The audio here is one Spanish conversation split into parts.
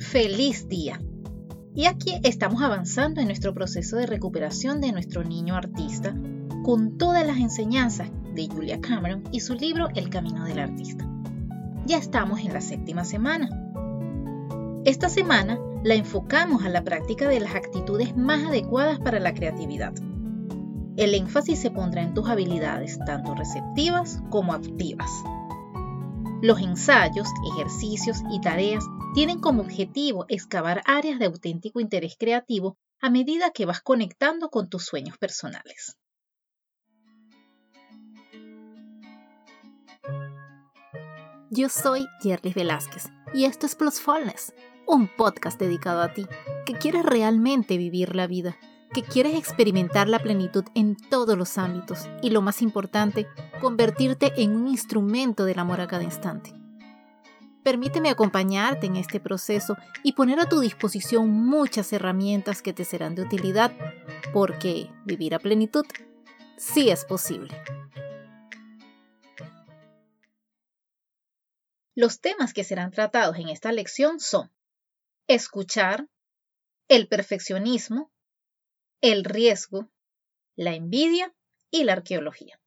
Feliz día. Y aquí estamos avanzando en nuestro proceso de recuperación de nuestro niño artista con todas las enseñanzas de Julia Cameron y su libro El Camino del Artista. Ya estamos en la séptima semana. Esta semana la enfocamos a la práctica de las actitudes más adecuadas para la creatividad. El énfasis se pondrá en tus habilidades, tanto receptivas como activas. Los ensayos, ejercicios y tareas tienen como objetivo excavar áreas de auténtico interés creativo a medida que vas conectando con tus sueños personales. Yo soy Jerry Velázquez y esto es Plusfulness, un podcast dedicado a ti que quieres realmente vivir la vida, que quieres experimentar la plenitud en todos los ámbitos y lo más importante, convertirte en un instrumento del amor a cada instante. Permíteme acompañarte en este proceso y poner a tu disposición muchas herramientas que te serán de utilidad, porque vivir a plenitud sí es posible. Los temas que serán tratados en esta lección son escuchar, el perfeccionismo, el riesgo, la envidia y la arqueología.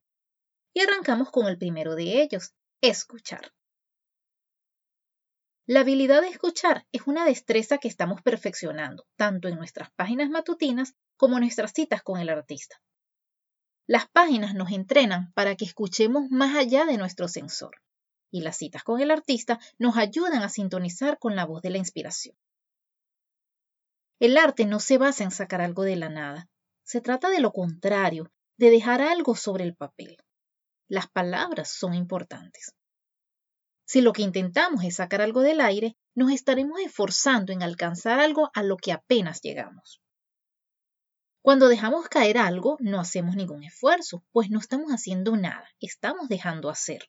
Y arrancamos con el primero de ellos, escuchar. La habilidad de escuchar es una destreza que estamos perfeccionando, tanto en nuestras páginas matutinas como en nuestras citas con el artista. Las páginas nos entrenan para que escuchemos más allá de nuestro sensor y las citas con el artista nos ayudan a sintonizar con la voz de la inspiración. El arte no se basa en sacar algo de la nada, se trata de lo contrario, de dejar algo sobre el papel. Las palabras son importantes. Si lo que intentamos es sacar algo del aire, nos estaremos esforzando en alcanzar algo a lo que apenas llegamos. Cuando dejamos caer algo, no hacemos ningún esfuerzo, pues no estamos haciendo nada, estamos dejando hacer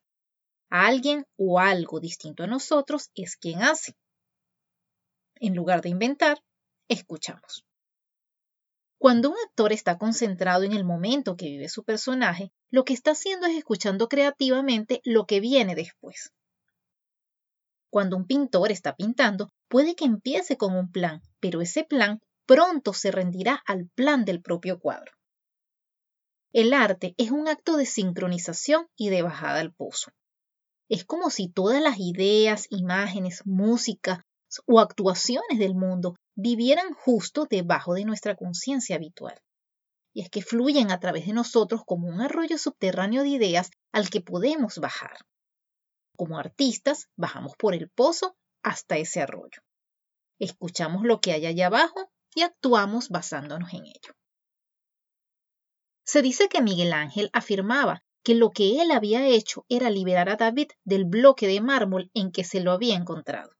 alguien o algo distinto a nosotros es quien hace. En lugar de inventar, escuchamos. Cuando un actor está concentrado en el momento que vive su personaje, lo que está haciendo es escuchando creativamente lo que viene después. Cuando un pintor está pintando, puede que empiece con un plan, pero ese plan pronto se rendirá al plan del propio cuadro. El arte es un acto de sincronización y de bajada al pozo. Es como si todas las ideas, imágenes, música o actuaciones del mundo vivieran justo debajo de nuestra conciencia habitual. Y es que fluyen a través de nosotros como un arroyo subterráneo de ideas al que podemos bajar. Como artistas, bajamos por el pozo hasta ese arroyo. Escuchamos lo que hay allá abajo y actuamos basándonos en ello. Se dice que Miguel Ángel afirmaba que lo que él había hecho era liberar a David del bloque de mármol en que se lo había encontrado.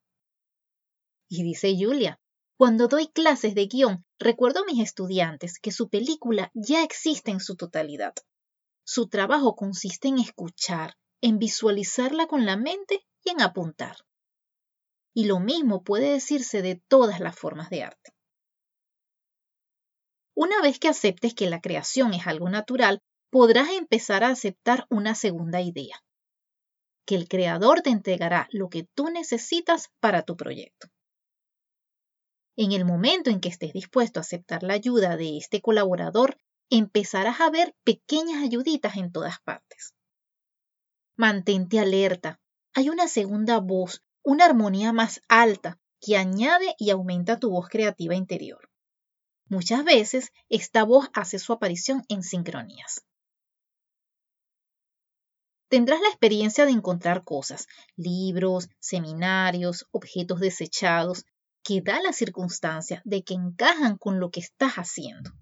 Y dice Julia, cuando doy clases de guion, recuerdo a mis estudiantes que su película ya existe en su totalidad. Su trabajo consiste en escuchar, en visualizarla con la mente y en apuntar. Y lo mismo puede decirse de todas las formas de arte. Una vez que aceptes que la creación es algo natural, podrás empezar a aceptar una segunda idea, que el creador te entregará lo que tú necesitas para tu proyecto. En el momento en que estés dispuesto a aceptar la ayuda de este colaborador, empezarás a ver pequeñas ayuditas en todas partes. Mantente alerta. Hay una segunda voz, una armonía más alta que añade y aumenta tu voz creativa interior. Muchas veces esta voz hace su aparición en sincronías tendrás la experiencia de encontrar cosas, libros, seminarios, objetos desechados, que da la circunstancia de que encajan con lo que estás haciendo.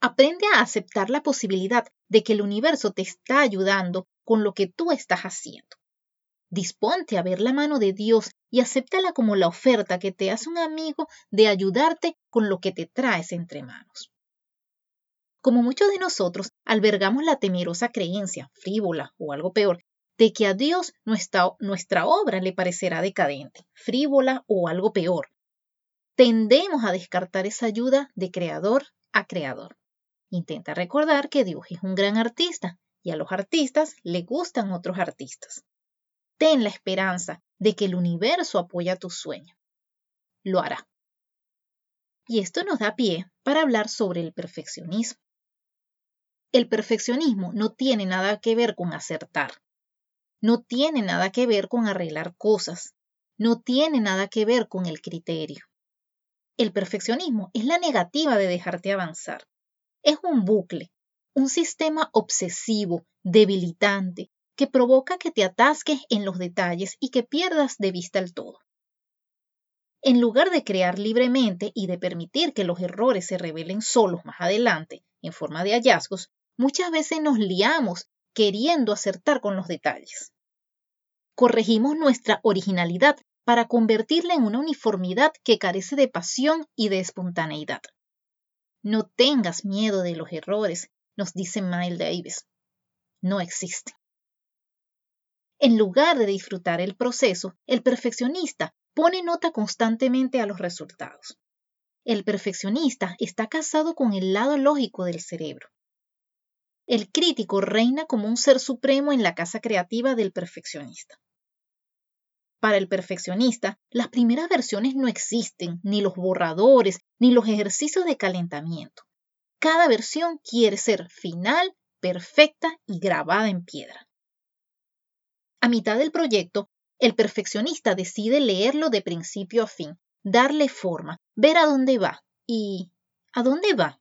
Aprende a aceptar la posibilidad de que el universo te está ayudando con lo que tú estás haciendo. Disponte a ver la mano de Dios y acéptala como la oferta que te hace un amigo de ayudarte con lo que te traes entre manos. Como muchos de nosotros, albergamos la temerosa creencia, frívola o algo peor, de que a Dios nuestra, nuestra obra le parecerá decadente, frívola o algo peor. Tendemos a descartar esa ayuda de creador a creador. Intenta recordar que Dios es un gran artista y a los artistas le gustan otros artistas. Ten la esperanza de que el universo apoya tu sueño lo hará. Y esto nos da pie para hablar sobre el perfeccionismo. El perfeccionismo no tiene nada que ver con acertar, no tiene nada que ver con arreglar cosas, no tiene nada que ver con el criterio. El perfeccionismo es la negativa de dejarte avanzar. Es un bucle, un sistema obsesivo, debilitante, que provoca que te atasques en los detalles y que pierdas de vista el todo. En lugar de crear libremente y de permitir que los errores se revelen solos más adelante, en forma de hallazgos, muchas veces nos liamos queriendo acertar con los detalles. Corregimos nuestra originalidad para convertirla en una uniformidad que carece de pasión y de espontaneidad. No tengas miedo de los errores, nos dice Miles Davis. No existe. En lugar de disfrutar el proceso, el perfeccionista pone nota constantemente a los resultados. El perfeccionista está casado con el lado lógico del cerebro. El crítico reina como un ser supremo en la casa creativa del perfeccionista. Para el perfeccionista, las primeras versiones no existen, ni los borradores, ni los ejercicios de calentamiento. Cada versión quiere ser final, perfecta y grabada en piedra. A mitad del proyecto, el perfeccionista decide leerlo de principio a fin, darle forma, ver a dónde va. ¿Y a dónde va?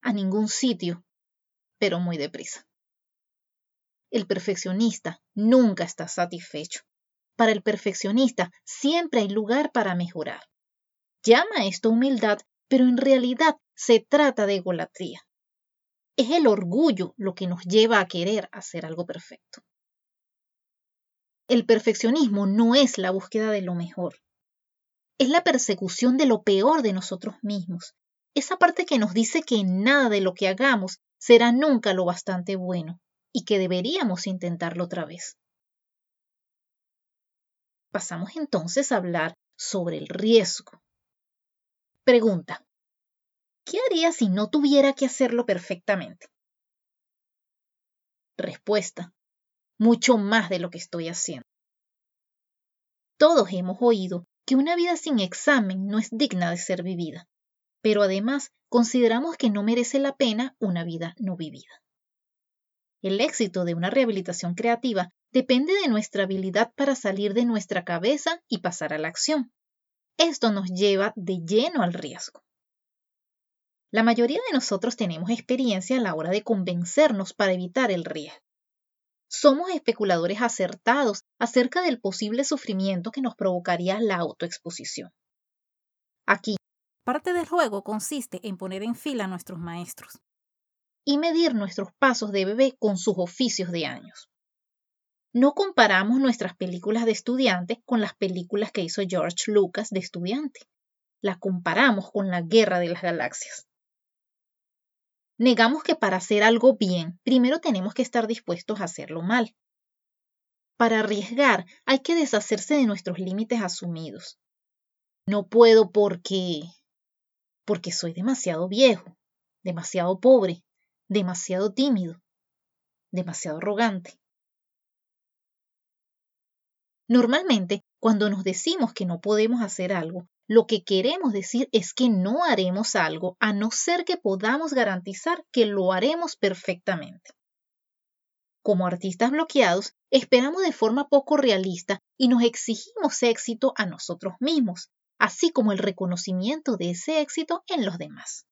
A ningún sitio, pero muy deprisa. El perfeccionista nunca está satisfecho. Para el perfeccionista siempre hay lugar para mejorar. Llama esto humildad, pero en realidad se trata de egolatría. Es el orgullo lo que nos lleva a querer hacer algo perfecto. El perfeccionismo no es la búsqueda de lo mejor. Es la persecución de lo peor de nosotros mismos. Esa parte que nos dice que nada de lo que hagamos será nunca lo bastante bueno y que deberíamos intentarlo otra vez. Pasamos entonces a hablar sobre el riesgo. Pregunta. ¿Qué haría si no tuviera que hacerlo perfectamente? Respuesta. Mucho más de lo que estoy haciendo. Todos hemos oído que una vida sin examen no es digna de ser vivida, pero además consideramos que no merece la pena una vida no vivida. El éxito de una rehabilitación creativa depende de nuestra habilidad para salir de nuestra cabeza y pasar a la acción. Esto nos lleva de lleno al riesgo. La mayoría de nosotros tenemos experiencia a la hora de convencernos para evitar el riesgo. Somos especuladores acertados acerca del posible sufrimiento que nos provocaría la autoexposición. Aquí, parte del juego consiste en poner en fila a nuestros maestros y medir nuestros pasos de bebé con sus oficios de años. No comparamos nuestras películas de estudiante con las películas que hizo George Lucas de estudiante. Las comparamos con la Guerra de las Galaxias. Negamos que para hacer algo bien, primero tenemos que estar dispuestos a hacerlo mal. Para arriesgar, hay que deshacerse de nuestros límites asumidos. No puedo porque... porque soy demasiado viejo, demasiado pobre, demasiado tímido, demasiado arrogante. Normalmente, cuando nos decimos que no podemos hacer algo, lo que queremos decir es que no haremos algo a no ser que podamos garantizar que lo haremos perfectamente. Como artistas bloqueados, esperamos de forma poco realista y nos exigimos éxito a nosotros mismos, así como el reconocimiento de ese éxito en los demás.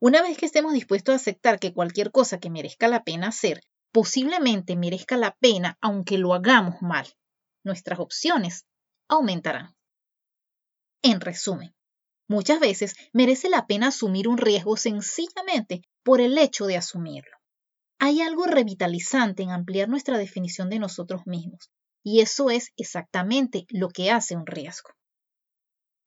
Una vez que estemos dispuestos a aceptar que cualquier cosa que merezca la pena hacer posiblemente merezca la pena aunque lo hagamos mal. Nuestras opciones aumentarán. En resumen, muchas veces merece la pena asumir un riesgo sencillamente por el hecho de asumirlo. Hay algo revitalizante en ampliar nuestra definición de nosotros mismos, y eso es exactamente lo que hace un riesgo.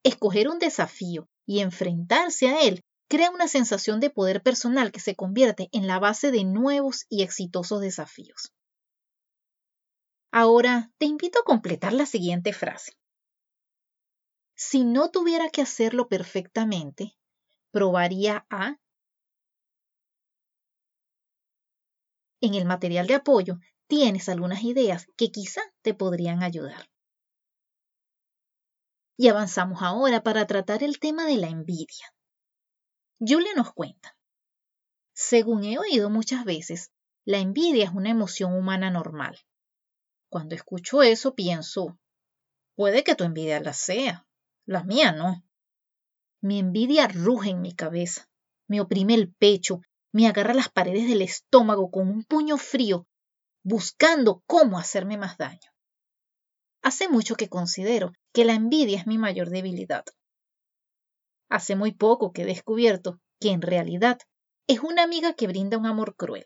Escoger un desafío y enfrentarse a él crea una sensación de poder personal que se convierte en la base de nuevos y exitosos desafíos. Ahora te invito a completar la siguiente frase. Si no tuviera que hacerlo perfectamente, probaría a... En el material de apoyo tienes algunas ideas que quizá te podrían ayudar. Y avanzamos ahora para tratar el tema de la envidia. Julia nos cuenta. Según he oído muchas veces, la envidia es una emoción humana normal. Cuando escucho eso pienso, puede que tu envidia la sea, la mía no. Mi envidia ruge en mi cabeza, me oprime el pecho, me agarra las paredes del estómago con un puño frío, buscando cómo hacerme más daño. Hace mucho que considero que la envidia es mi mayor debilidad. Hace muy poco que he descubierto que en realidad es una amiga que brinda un amor cruel.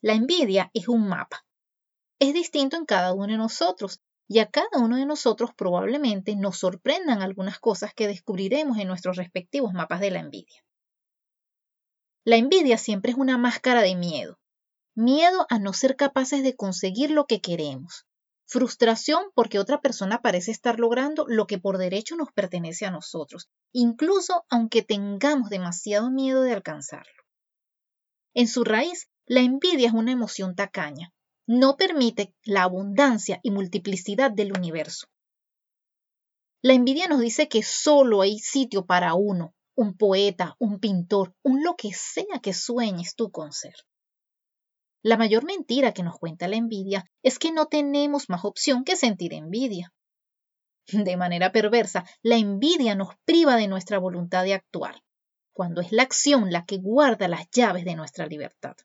La envidia es un mapa. Es distinto en cada uno de nosotros y a cada uno de nosotros probablemente nos sorprendan algunas cosas que descubriremos en nuestros respectivos mapas de la envidia. La envidia siempre es una máscara de miedo. Miedo a no ser capaces de conseguir lo que queremos. Frustración porque otra persona parece estar logrando lo que por derecho nos pertenece a nosotros, incluso aunque tengamos demasiado miedo de alcanzarlo. En su raíz, la envidia es una emoción tacaña. No permite la abundancia y multiplicidad del universo. La envidia nos dice que solo hay sitio para uno, un poeta, un pintor, un lo que sea que sueñes tú con ser. La mayor mentira que nos cuenta la envidia es que no tenemos más opción que sentir envidia. De manera perversa, la envidia nos priva de nuestra voluntad de actuar, cuando es la acción la que guarda las llaves de nuestra libertad.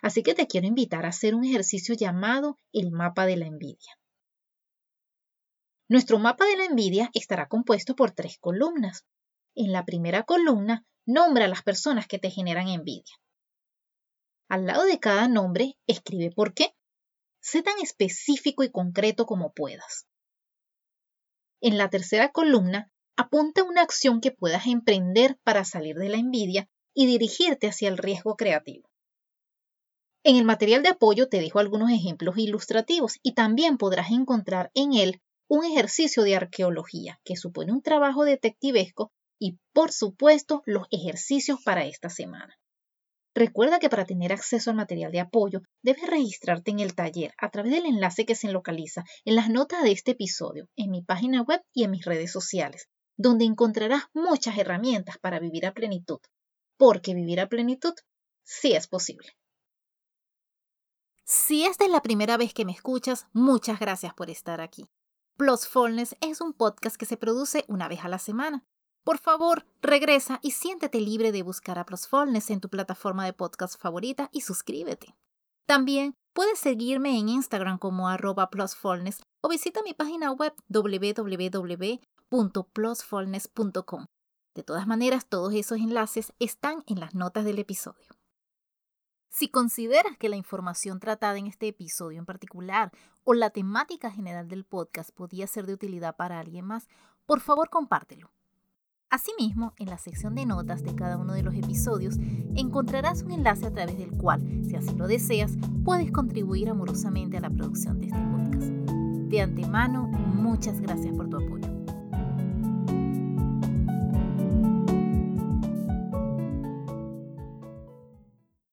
Así que te quiero invitar a hacer un ejercicio llamado el mapa de la envidia. Nuestro mapa de la envidia estará compuesto por tres columnas. En la primera columna, nombra a las personas que te generan envidia. Al lado de cada nombre, escribe por qué. Sé tan específico y concreto como puedas. En la tercera columna, apunta una acción que puedas emprender para salir de la envidia y dirigirte hacia el riesgo creativo. En el material de apoyo te dejo algunos ejemplos ilustrativos y también podrás encontrar en él un ejercicio de arqueología que supone un trabajo detectivesco y, por supuesto, los ejercicios para esta semana. Recuerda que para tener acceso al material de apoyo debes registrarte en el taller a través del enlace que se localiza en las notas de este episodio, en mi página web y en mis redes sociales, donde encontrarás muchas herramientas para vivir a plenitud, porque vivir a plenitud sí es posible. Si esta es la primera vez que me escuchas, muchas gracias por estar aquí. Plusfulness es un podcast que se produce una vez a la semana por favor, regresa y siéntete libre de buscar a Plusfulness en tu plataforma de podcast favorita y suscríbete. También puedes seguirme en Instagram como arroba plusfulness o visita mi página web www.plusfulness.com. De todas maneras, todos esos enlaces están en las notas del episodio. Si consideras que la información tratada en este episodio en particular o la temática general del podcast podía ser de utilidad para alguien más, por favor compártelo. Asimismo, en la sección de notas de cada uno de los episodios encontrarás un enlace a través del cual, si así lo deseas, puedes contribuir amorosamente a la producción de este podcast. De antemano, muchas gracias por tu apoyo.